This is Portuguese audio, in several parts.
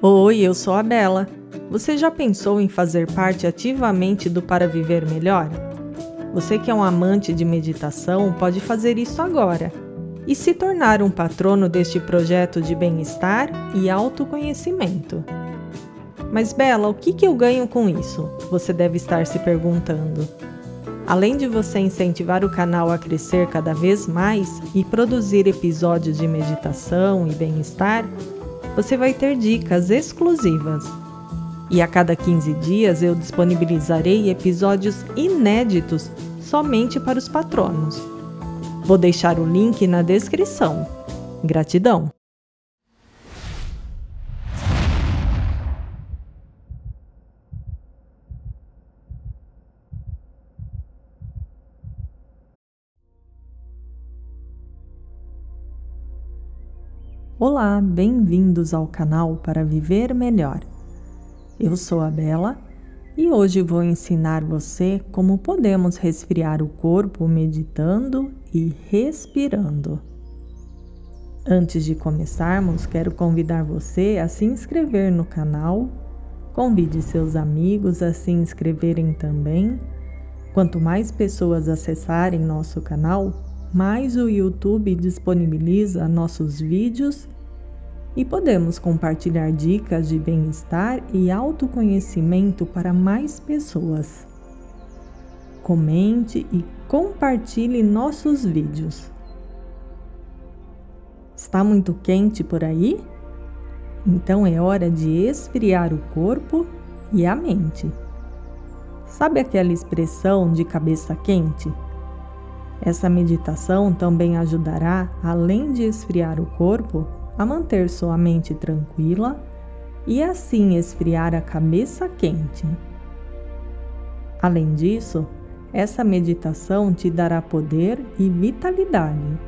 Oi, eu sou a Bela. Você já pensou em fazer parte ativamente do Para Viver Melhor? Você que é um amante de meditação pode fazer isso agora e se tornar um patrono deste projeto de bem-estar e autoconhecimento. Mas, Bela, o que, que eu ganho com isso? Você deve estar se perguntando. Além de você incentivar o canal a crescer cada vez mais e produzir episódios de meditação e bem-estar, você vai ter dicas exclusivas. E a cada 15 dias eu disponibilizarei episódios inéditos somente para os patronos. Vou deixar o link na descrição. Gratidão! Olá, bem-vindos ao canal para viver melhor. Eu sou a Bela e hoje vou ensinar você como podemos resfriar o corpo meditando e respirando. Antes de começarmos, quero convidar você a se inscrever no canal. Convide seus amigos a se inscreverem também. Quanto mais pessoas acessarem nosso canal, mais o YouTube disponibiliza nossos vídeos e podemos compartilhar dicas de bem-estar e autoconhecimento para mais pessoas. Comente e compartilhe nossos vídeos. Está muito quente por aí? Então é hora de esfriar o corpo e a mente. Sabe aquela expressão de cabeça quente? Essa meditação também ajudará, além de esfriar o corpo, a manter sua mente tranquila e assim esfriar a cabeça quente. Além disso, essa meditação te dará poder e vitalidade.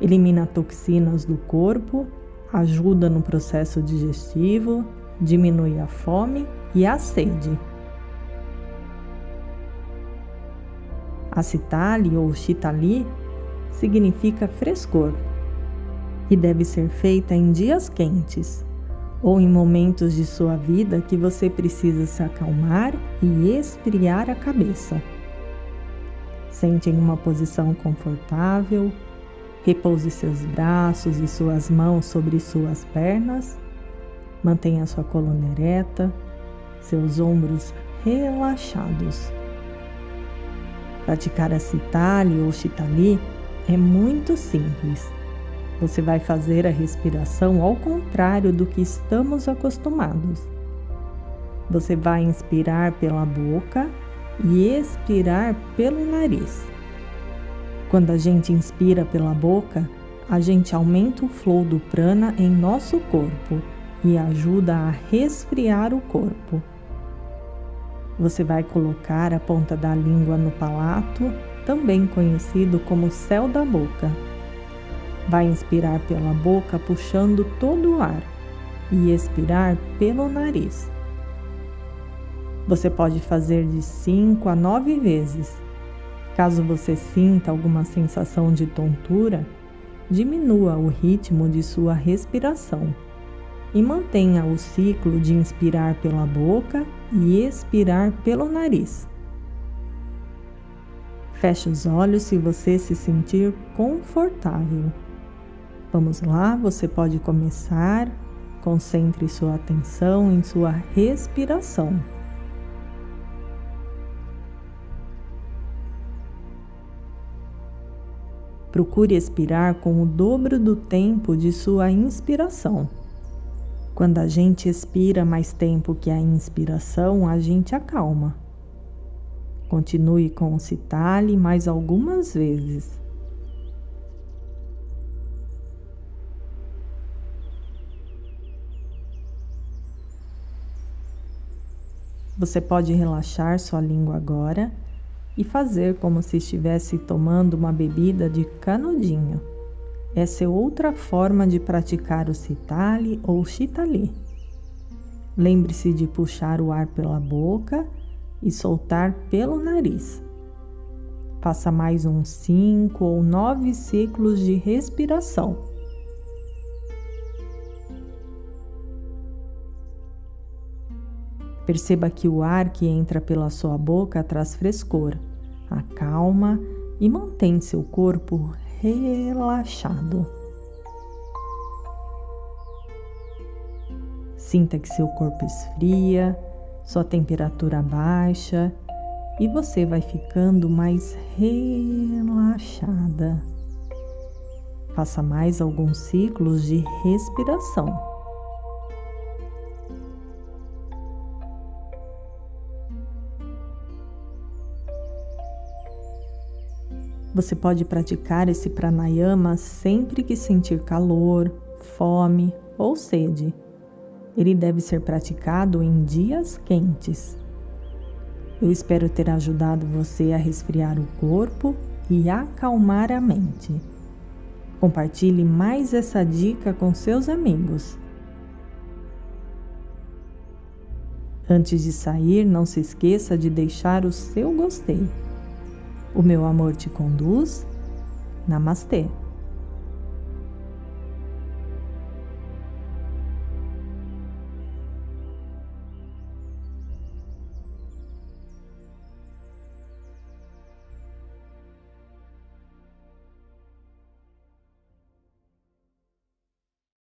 Elimina toxinas do corpo, ajuda no processo digestivo, diminui a fome e a sede. A citali ou chitali significa frescor e deve ser feita em dias quentes ou em momentos de sua vida que você precisa se acalmar e esfriar a cabeça. Sente em uma posição confortável, repouse seus braços e suas mãos sobre suas pernas, mantenha sua coluna ereta, seus ombros relaxados. Praticar a Citali ou Chitali é muito simples. Você vai fazer a respiração ao contrário do que estamos acostumados. Você vai inspirar pela boca e expirar pelo nariz. Quando a gente inspira pela boca, a gente aumenta o flow do prana em nosso corpo e ajuda a resfriar o corpo. Você vai colocar a ponta da língua no palato, também conhecido como céu da boca. Vai inspirar pela boca, puxando todo o ar, e expirar pelo nariz. Você pode fazer de 5 a 9 vezes. Caso você sinta alguma sensação de tontura, diminua o ritmo de sua respiração e mantenha o ciclo de inspirar pela boca e expirar pelo nariz. Feche os olhos se você se sentir confortável. Vamos lá, você pode começar. Concentre sua atenção em sua respiração. Procure expirar com o dobro do tempo de sua inspiração. Quando a gente expira mais tempo que a inspiração, a gente acalma. Continue com o citale mais algumas vezes. Você pode relaxar sua língua agora e fazer como se estivesse tomando uma bebida de canudinho. Essa é outra forma de praticar o citali ou chitali. Lembre-se de puxar o ar pela boca e soltar pelo nariz. Faça mais uns 5 ou 9 ciclos de respiração. Perceba que o ar que entra pela sua boca traz frescor, acalma e mantém seu corpo relaxado. Sinta que seu corpo esfria, sua temperatura baixa e você vai ficando mais relaxada. Faça mais alguns ciclos de respiração. Você pode praticar esse pranayama sempre que sentir calor, fome ou sede. Ele deve ser praticado em dias quentes. Eu espero ter ajudado você a resfriar o corpo e acalmar a mente. Compartilhe mais essa dica com seus amigos. Antes de sair, não se esqueça de deixar o seu gostei. O meu amor te conduz. Namastê.